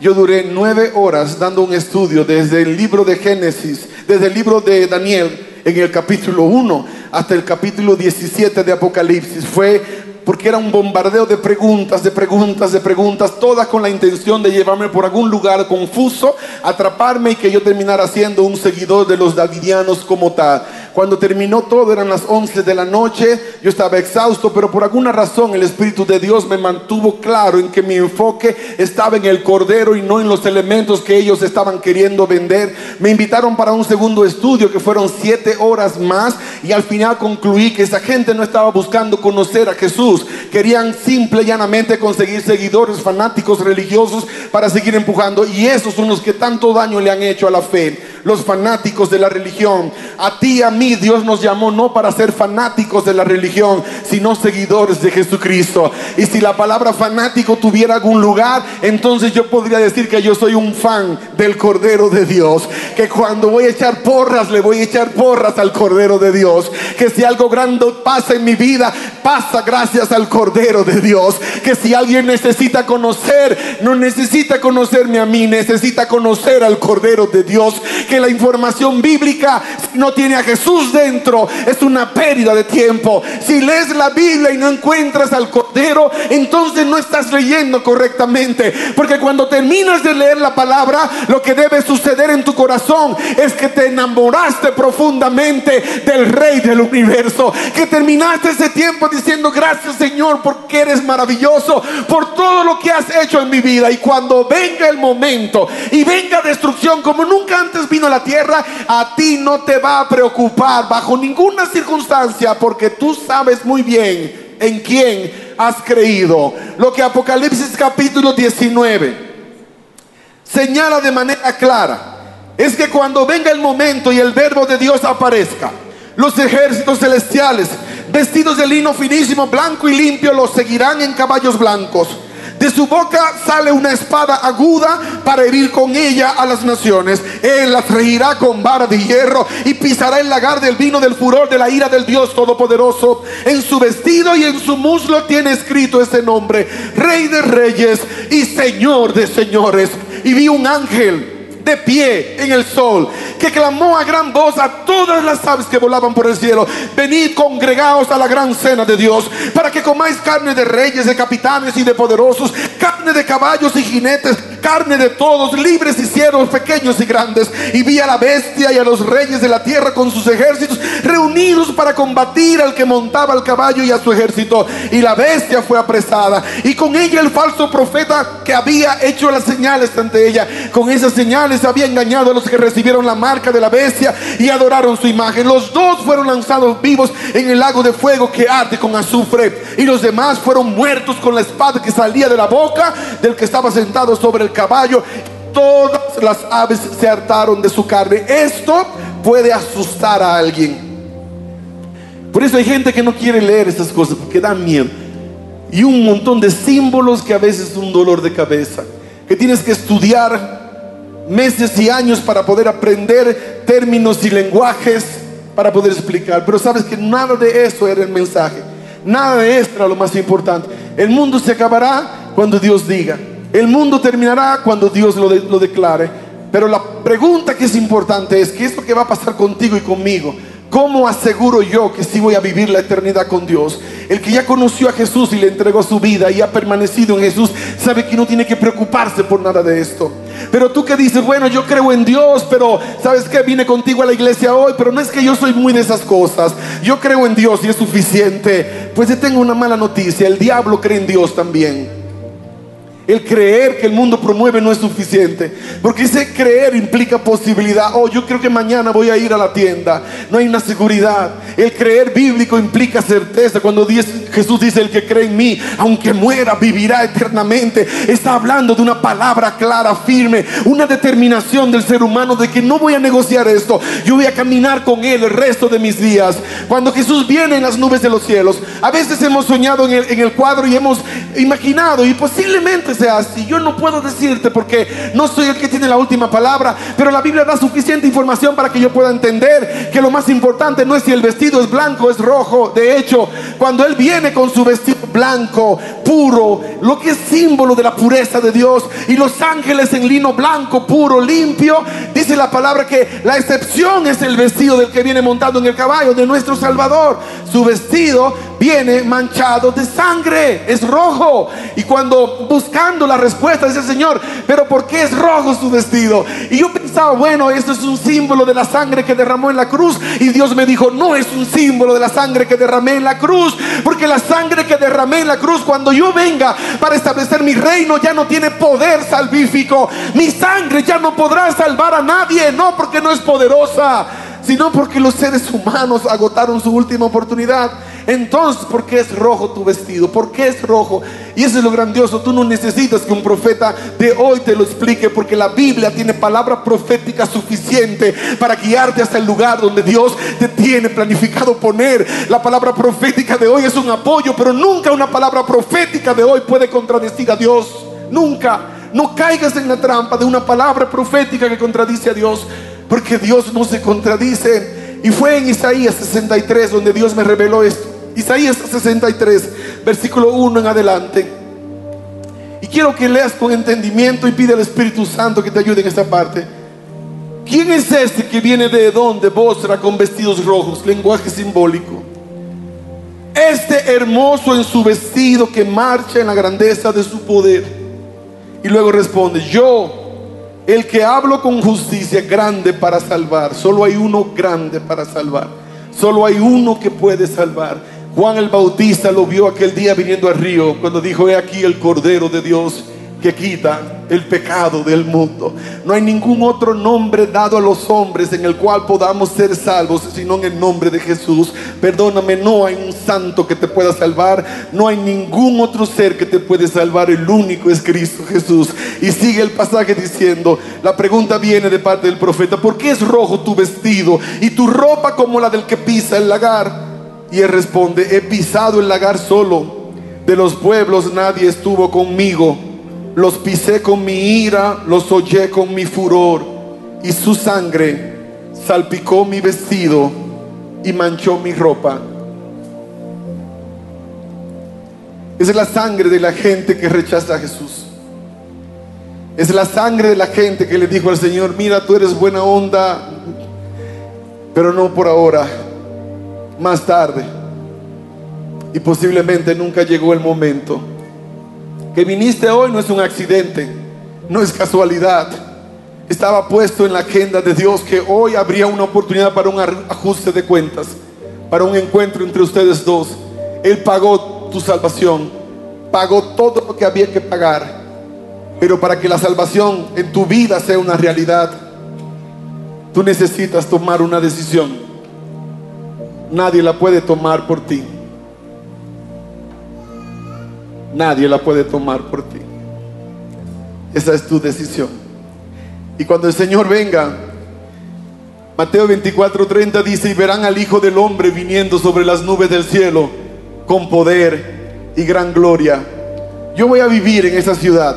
Yo duré nueve horas dando un estudio desde el libro de Génesis, desde el libro de Daniel, en el capítulo 1 hasta el capítulo 17 de Apocalipsis. Fue porque era un bombardeo de preguntas, de preguntas, de preguntas, todas con la intención de llevarme por algún lugar confuso, atraparme y que yo terminara siendo un seguidor de los davidianos como tal. Cuando terminó todo, eran las 11 de la noche, yo estaba exhausto, pero por alguna razón el Espíritu de Dios me mantuvo claro en que mi enfoque estaba en el Cordero y no en los elementos que ellos estaban queriendo vender. Me invitaron para un segundo estudio que fueron siete horas más y al final concluí que esa gente no estaba buscando conocer a Jesús, querían simple y llanamente conseguir seguidores fanáticos religiosos para seguir empujando y esos son los que tanto daño le han hecho a la fe, los fanáticos de la religión. A ti, a mí, Dios nos llamó no para ser fanáticos de la religión, sino seguidores de Jesucristo. Y si la palabra fanático tuviera algún lugar, entonces yo podría decir que yo soy un fan del Cordero de Dios. Que cuando voy a echar porras, le voy a echar porras al Cordero de Dios. Que si algo grande pasa en mi vida, pasa gracias al Cordero de Dios. Que si alguien necesita conocer, no necesita conocerme a mí, necesita conocer al Cordero de Dios. La información bíblica no tiene a Jesús dentro, es una pérdida de tiempo. Si lees la Biblia y no encuentras al Cordero, entonces no estás leyendo correctamente. Porque cuando terminas de leer la palabra, lo que debe suceder en tu corazón es que te enamoraste profundamente del Rey del universo. Que terminaste ese tiempo diciendo gracias Señor porque eres maravilloso, por todo lo que has hecho en mi vida. Y cuando venga el momento y venga destrucción como nunca antes vino la tierra, a ti no te va a preocupar bajo ninguna circunstancia porque tú sabes muy bien en quién has creído. Lo que Apocalipsis capítulo 19 señala de manera clara es que cuando venga el momento y el verbo de Dios aparezca, los ejércitos celestiales, vestidos de lino finísimo, blanco y limpio, los seguirán en caballos blancos de su boca sale una espada aguda para herir con ella a las naciones. Él las regirá con vara de hierro y pisará el lagar del vino del furor de la ira del Dios Todopoderoso. En su vestido y en su muslo tiene escrito ese nombre, Rey de Reyes y Señor de Señores. Y vi un ángel de pie en el sol, que clamó a gran voz a todas las aves que volaban por el cielo, venid congregados a la gran cena de Dios, para que comáis carne de reyes, de capitanes y de poderosos, carne de caballos y jinetes, carne de todos, libres y siervos, pequeños y grandes. Y vi a la bestia y a los reyes de la tierra con sus ejércitos reunidos para combatir al que montaba el caballo y a su ejército. Y la bestia fue apresada, y con ella el falso profeta que había hecho las señales ante ella. Con esas señales había engañado a los que recibieron la marca de la bestia y adoraron su imagen. Los dos fueron lanzados vivos en el lago de fuego que arde con azufre. Y los demás fueron muertos con la espada que salía de la boca del que estaba sentado sobre el caballo. Todas las aves se hartaron de su carne. Esto puede asustar a alguien. Por eso hay gente que no quiere leer estas cosas porque dan miedo. Y un montón de símbolos que a veces es un dolor de cabeza. Que tienes que estudiar meses y años para poder aprender términos y lenguajes para poder explicar. Pero sabes que nada de eso era el mensaje. Nada de eso era lo más importante. El mundo se acabará cuando Dios diga. El mundo terminará cuando Dios lo, lo declare. Pero la pregunta que es importante es, ¿qué es lo que va a pasar contigo y conmigo? ¿Cómo aseguro yo que sí voy a vivir la eternidad con Dios? El que ya conoció a Jesús y le entregó su vida y ha permanecido en Jesús, sabe que no tiene que preocuparse por nada de esto. Pero tú que dices, bueno, yo creo en Dios, pero ¿sabes qué? Vine contigo a la iglesia hoy, pero no es que yo soy muy de esas cosas. Yo creo en Dios y es suficiente. Pues te tengo una mala noticia, el diablo cree en Dios también. El creer que el mundo promueve no es suficiente. Porque ese creer implica posibilidad. Oh, yo creo que mañana voy a ir a la tienda. No hay una seguridad. El creer bíblico implica certeza. Cuando Jesús dice, el que cree en mí, aunque muera, vivirá eternamente. Está hablando de una palabra clara, firme. Una determinación del ser humano de que no voy a negociar esto. Yo voy a caminar con Él el resto de mis días. Cuando Jesús viene en las nubes de los cielos. A veces hemos soñado en el, en el cuadro y hemos imaginado y posiblemente sea así. Yo no puedo decirte porque no soy el que tiene la última palabra, pero la Biblia da suficiente información para que yo pueda entender que lo más importante no es si el vestido es blanco o es rojo. De hecho, cuando Él viene con su vestido blanco, puro, lo que es símbolo de la pureza de Dios, y los ángeles en lino blanco, puro, limpio, dice la palabra que la excepción es el vestido del que viene montado en el caballo, de nuestro Salvador. Su vestido viene manchado de sangre, es rojo. Y cuando la respuesta dice Señor, pero ¿por qué es rojo su vestido? Y yo pensaba, bueno, esto es un símbolo de la sangre que derramó en la cruz. Y Dios me dijo, no es un símbolo de la sangre que derramé en la cruz, porque la sangre que derramé en la cruz, cuando yo venga para establecer mi reino, ya no tiene poder salvífico. Mi sangre ya no podrá salvar a nadie, no porque no es poderosa, sino porque los seres humanos agotaron su última oportunidad. Entonces, ¿por qué es rojo tu vestido? ¿Por qué es rojo? Y eso es lo grandioso. Tú no necesitas que un profeta de hoy te lo explique porque la Biblia tiene palabra profética suficiente para guiarte hasta el lugar donde Dios te tiene planificado poner. La palabra profética de hoy es un apoyo, pero nunca una palabra profética de hoy puede contradecir a Dios. Nunca. No caigas en la trampa de una palabra profética que contradice a Dios, porque Dios no se contradice. Y fue en Isaías 63 donde Dios me reveló esto. Isaías 63, versículo 1 en adelante. Y quiero que leas con entendimiento y pide al Espíritu Santo que te ayude en esta parte. ¿Quién es este que viene de Edom, de Bosra, con vestidos rojos? Lenguaje simbólico. Este hermoso en su vestido que marcha en la grandeza de su poder. Y luego responde, yo, el que hablo con justicia, grande para salvar. Solo hay uno grande para salvar. Solo hay uno que puede salvar. Juan el Bautista lo vio aquel día viniendo al río cuando dijo, he aquí el Cordero de Dios que quita el pecado del mundo. No hay ningún otro nombre dado a los hombres en el cual podamos ser salvos, sino en el nombre de Jesús. Perdóname, no hay un santo que te pueda salvar, no hay ningún otro ser que te puede salvar, el único es Cristo Jesús. Y sigue el pasaje diciendo, la pregunta viene de parte del profeta, ¿por qué es rojo tu vestido y tu ropa como la del que pisa el lagar? Y él responde, he pisado el lagar solo. De los pueblos nadie estuvo conmigo. Los pisé con mi ira, los hollé con mi furor. Y su sangre salpicó mi vestido y manchó mi ropa. Es la sangre de la gente que rechaza a Jesús. Es la sangre de la gente que le dijo al Señor, mira, tú eres buena onda, pero no por ahora más tarde. Y posiblemente nunca llegó el momento. Que viniste hoy no es un accidente, no es casualidad. Estaba puesto en la agenda de Dios que hoy habría una oportunidad para un ajuste de cuentas, para un encuentro entre ustedes dos. Él pagó tu salvación, pagó todo lo que había que pagar. Pero para que la salvación en tu vida sea una realidad, Tú necesitas tomar una decisión. Nadie la puede tomar por ti. Nadie la puede tomar por ti. Esa es tu decisión. Y cuando el Señor venga, Mateo 24:30 dice, y verán al Hijo del Hombre viniendo sobre las nubes del cielo con poder y gran gloria. Yo voy a vivir en esa ciudad.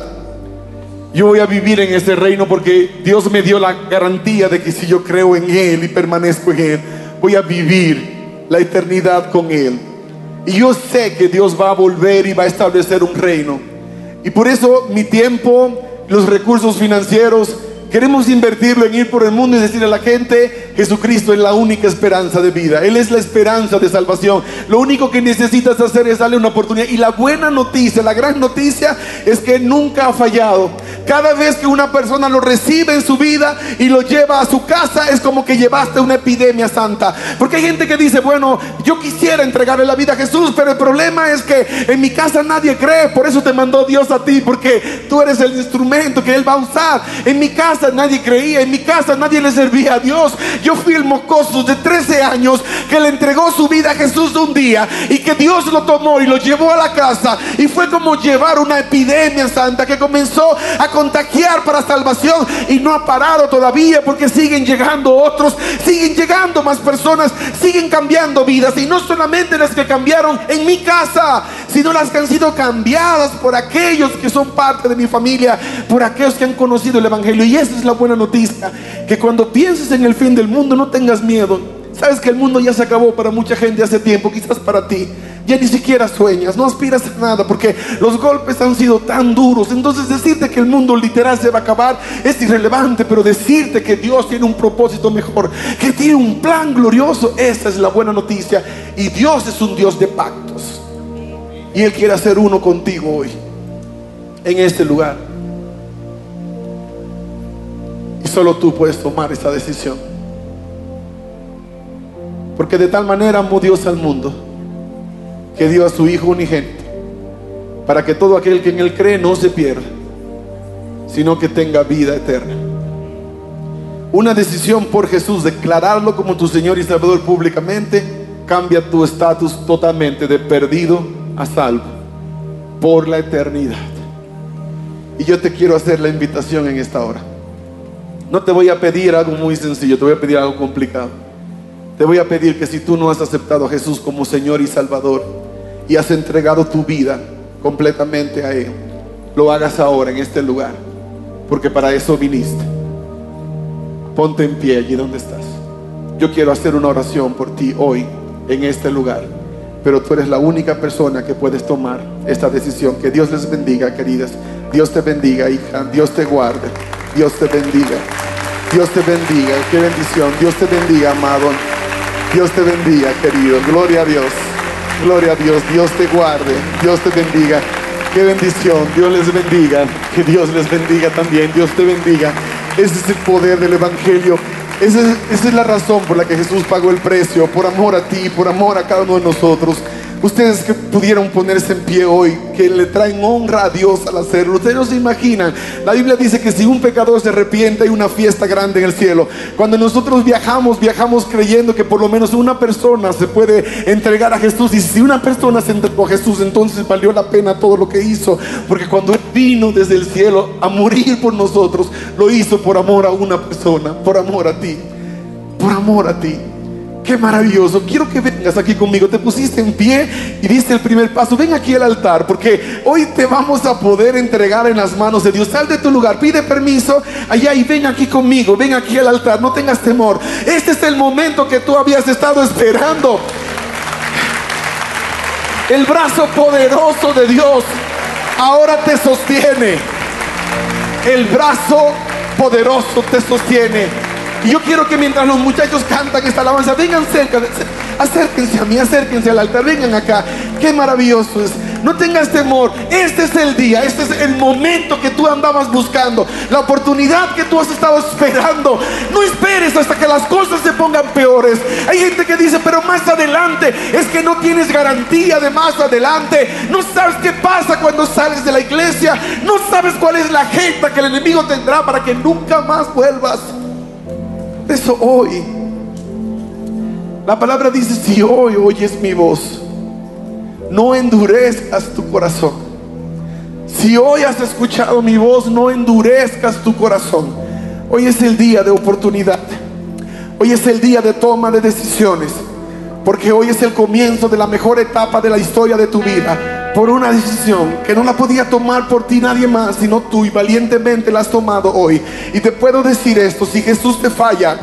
Yo voy a vivir en ese reino porque Dios me dio la garantía de que si yo creo en Él y permanezco en Él, voy a vivir la eternidad con Él. Y yo sé que Dios va a volver y va a establecer un reino. Y por eso mi tiempo, los recursos financieros, Queremos invertirlo en ir por el mundo y decirle a la gente, Jesucristo es la única esperanza de vida. Él es la esperanza de salvación. Lo único que necesitas hacer es darle una oportunidad. Y la buena noticia, la gran noticia es que nunca ha fallado. Cada vez que una persona lo recibe en su vida y lo lleva a su casa, es como que llevaste una epidemia santa. Porque hay gente que dice, bueno, yo quisiera entregarle la vida a Jesús, pero el problema es que en mi casa nadie cree. Por eso te mandó Dios a ti, porque tú eres el instrumento que Él va a usar. En mi casa nadie creía, en mi casa nadie le servía a Dios. Yo fui el mocoso de 13 años que le entregó su vida a Jesús un día y que Dios lo tomó y lo llevó a la casa. Y fue como llevar una epidemia santa que comenzó a contagiar para salvación y no ha parado todavía porque siguen llegando otros, siguen llegando más personas, siguen cambiando vidas. Y no solamente las que cambiaron en mi casa, sino las que han sido cambiadas por aquellos que son parte de mi familia, por aquellos que han conocido el Evangelio. Y esa es la buena noticia, que cuando pienses en el fin del mundo no tengas miedo. Sabes que el mundo ya se acabó para mucha gente hace tiempo, quizás para ti. Ya ni siquiera sueñas, no aspiras a nada porque los golpes han sido tan duros. Entonces decirte que el mundo literal se va a acabar es irrelevante, pero decirte que Dios tiene un propósito mejor, que tiene un plan glorioso, esa es la buena noticia. Y Dios es un Dios de pactos. Y Él quiere hacer uno contigo hoy, en este lugar. Y solo tú puedes tomar esa decisión. Porque de tal manera amó Dios al mundo que dio a su Hijo unigente para que todo aquel que en Él cree no se pierda, sino que tenga vida eterna. Una decisión por Jesús, declararlo como tu Señor y Salvador públicamente, cambia tu estatus totalmente de perdido a salvo por la eternidad. Y yo te quiero hacer la invitación en esta hora. No te voy a pedir algo muy sencillo, te voy a pedir algo complicado. Te voy a pedir que si tú no has aceptado a Jesús como Señor y Salvador y has entregado tu vida completamente a Él, lo hagas ahora en este lugar, porque para eso viniste. Ponte en pie allí donde estás. Yo quiero hacer una oración por ti hoy en este lugar, pero tú eres la única persona que puedes tomar esta decisión. Que Dios les bendiga, queridas. Dios te bendiga, hija. Dios te guarde. Dios te bendiga. Dios te bendiga. Qué bendición. Dios te bendiga, amado. Dios te bendiga, querido. Gloria a Dios. Gloria a Dios. Dios te guarde. Dios te bendiga. Qué bendición. Dios les bendiga. Que Dios les bendiga también. Dios te bendiga. Ese es el poder del Evangelio. Esa es, esa es la razón por la que Jesús pagó el precio. Por amor a ti, por amor a cada uno de nosotros. Ustedes que pudieron ponerse en pie hoy, que le traen honra a Dios al hacerlo. Ustedes no se imaginan. La Biblia dice que si un pecador se arrepiente hay una fiesta grande en el cielo. Cuando nosotros viajamos, viajamos creyendo que por lo menos una persona se puede entregar a Jesús. Y si una persona se entregó a Jesús, entonces valió la pena todo lo que hizo. Porque cuando Él vino desde el cielo a morir por nosotros, lo hizo por amor a una persona, por amor a ti, por amor a ti. Qué maravilloso. Quiero que vengas aquí conmigo. Te pusiste en pie y diste el primer paso. Ven aquí al altar porque hoy te vamos a poder entregar en las manos de Dios. Sal de tu lugar, pide permiso allá y ven aquí conmigo. Ven aquí al altar. No tengas temor. Este es el momento que tú habías estado esperando. El brazo poderoso de Dios ahora te sostiene. El brazo poderoso te sostiene. Y yo quiero que mientras los muchachos cantan esta alabanza, vengan cerca, acérquense a mí, acérquense al altar, vengan acá. Qué maravilloso es. No tengas temor. Este es el día, este es el momento que tú andabas buscando, la oportunidad que tú has estado esperando. No esperes hasta que las cosas se pongan peores. Hay gente que dice, pero más adelante es que no tienes garantía de más adelante. No sabes qué pasa cuando sales de la iglesia. No sabes cuál es la agenda que el enemigo tendrá para que nunca más vuelvas. Eso hoy, la palabra dice, si hoy oyes mi voz, no endurezcas tu corazón. Si hoy has escuchado mi voz, no endurezcas tu corazón. Hoy es el día de oportunidad. Hoy es el día de toma de decisiones. Porque hoy es el comienzo de la mejor etapa de la historia de tu vida. Por una decisión que no la podía tomar por ti nadie más, sino tú y valientemente la has tomado hoy. Y te puedo decir esto, si Jesús te falla,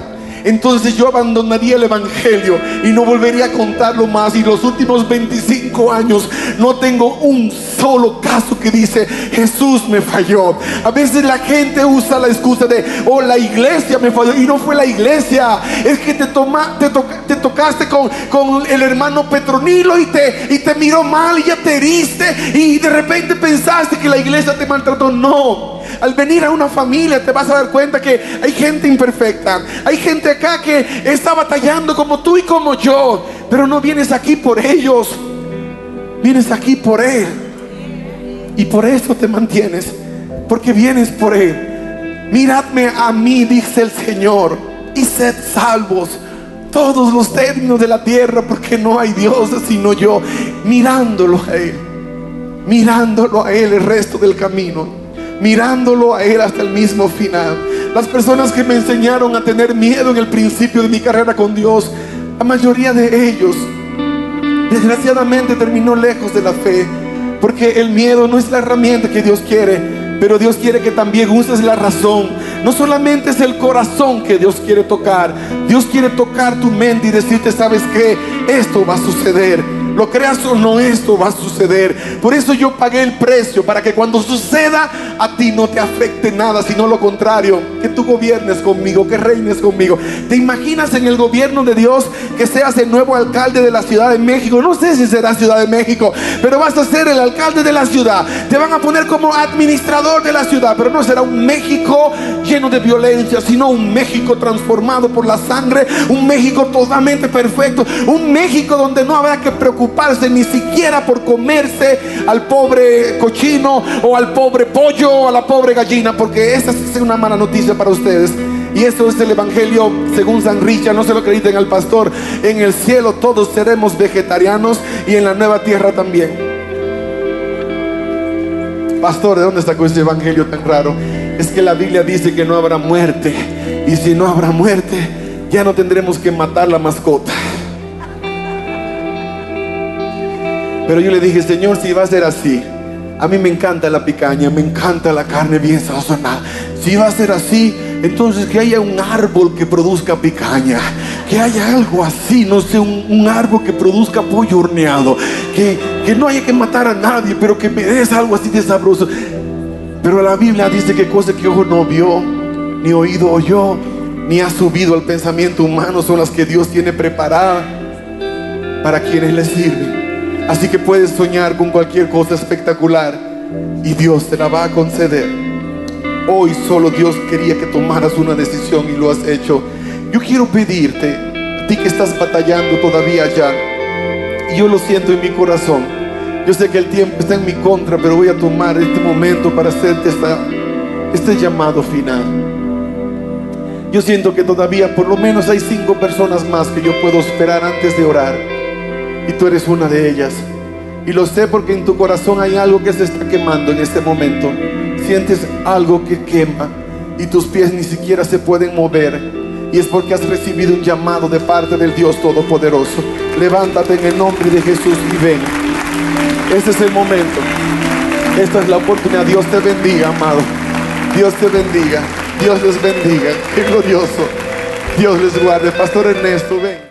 entonces yo abandonaría el Evangelio y no volvería a contarlo más. Y los últimos 25 años no tengo un solo caso que dice Jesús me falló. A veces la gente usa la excusa de, oh, la iglesia me falló. Y no fue la iglesia, es que te, toma, te, tocaste con, con, el hermano Petronilo y te, y te miró mal y ya te heriste. Y de repente pensaste que la iglesia te maltrató. No. Al venir a una familia te vas a dar cuenta que hay gente imperfecta. Hay gente acá que está batallando como tú y como yo. Pero no vienes aquí por ellos. Vienes aquí por Él. Y por eso te mantienes. Porque vienes por Él. Miradme a mí, dice el Señor. Y sed salvos todos los términos de la tierra. Porque no hay Dios sino yo. Mirándolo a Él. Mirándolo a Él el resto del camino mirándolo a Él hasta el mismo final. Las personas que me enseñaron a tener miedo en el principio de mi carrera con Dios, la mayoría de ellos, desgraciadamente terminó lejos de la fe, porque el miedo no es la herramienta que Dios quiere. Pero Dios quiere que también uses la razón. No solamente es el corazón que Dios quiere tocar. Dios quiere tocar tu mente y decirte, ¿sabes qué? Esto va a suceder lo creas o no, esto va a suceder. Por eso yo pagué el precio, para que cuando suceda a ti no te afecte nada, sino lo contrario, que tú gobiernes conmigo, que reines conmigo. ¿Te imaginas en el gobierno de Dios que seas el nuevo alcalde de la Ciudad de México? No sé si será Ciudad de México, pero vas a ser el alcalde de la ciudad. Te van a poner como administrador de la ciudad, pero no será un México lleno de violencia, sino un México transformado por la sangre, un México totalmente perfecto, un México donde no habrá que preocuparse ni siquiera por comerse al pobre cochino o al pobre pollo o a la pobre gallina, porque esa es una mala noticia para ustedes. Y eso es el Evangelio según San Richard, no se lo acrediten al pastor. En el cielo todos seremos vegetarianos y en la nueva tierra también. Pastor, ¿de dónde sacó ese Evangelio tan raro? Es que la Biblia dice que no habrá muerte. Y si no habrá muerte, ya no tendremos que matar la mascota. Pero yo le dije, Señor, si va a ser así, a mí me encanta la picaña, me encanta la carne bien sazonada. Si va a ser así, entonces que haya un árbol que produzca picaña, que haya algo así, no sé, un, árbol que produzca pollo horneado, que, que no haya que matar a nadie, pero que me des algo así de sabroso. Pero la Biblia dice que cosas que ojo no vio, ni oído oyó, ni ha subido al pensamiento humano son las que Dios tiene preparadas para quienes le sirven. Así que puedes soñar con cualquier cosa espectacular y Dios te la va a conceder. Hoy solo Dios quería que tomaras una decisión y lo has hecho. Yo quiero pedirte, a ti que estás batallando todavía allá, y yo lo siento en mi corazón. Yo sé que el tiempo está en mi contra, pero voy a tomar este momento para hacerte este llamado final. Yo siento que todavía por lo menos hay cinco personas más que yo puedo esperar antes de orar y tú eres una de ellas. Y lo sé porque en tu corazón hay algo que se está quemando en este momento. Sientes algo que quema y tus pies ni siquiera se pueden mover. Y es porque has recibido un llamado de parte del Dios Todopoderoso. Levántate en el nombre de Jesús y ven. Este es el momento. Esta es la oportunidad. Dios te bendiga, amado. Dios te bendiga. Dios les bendiga. Qué glorioso. Dios les guarde. Pastor Ernesto, ven.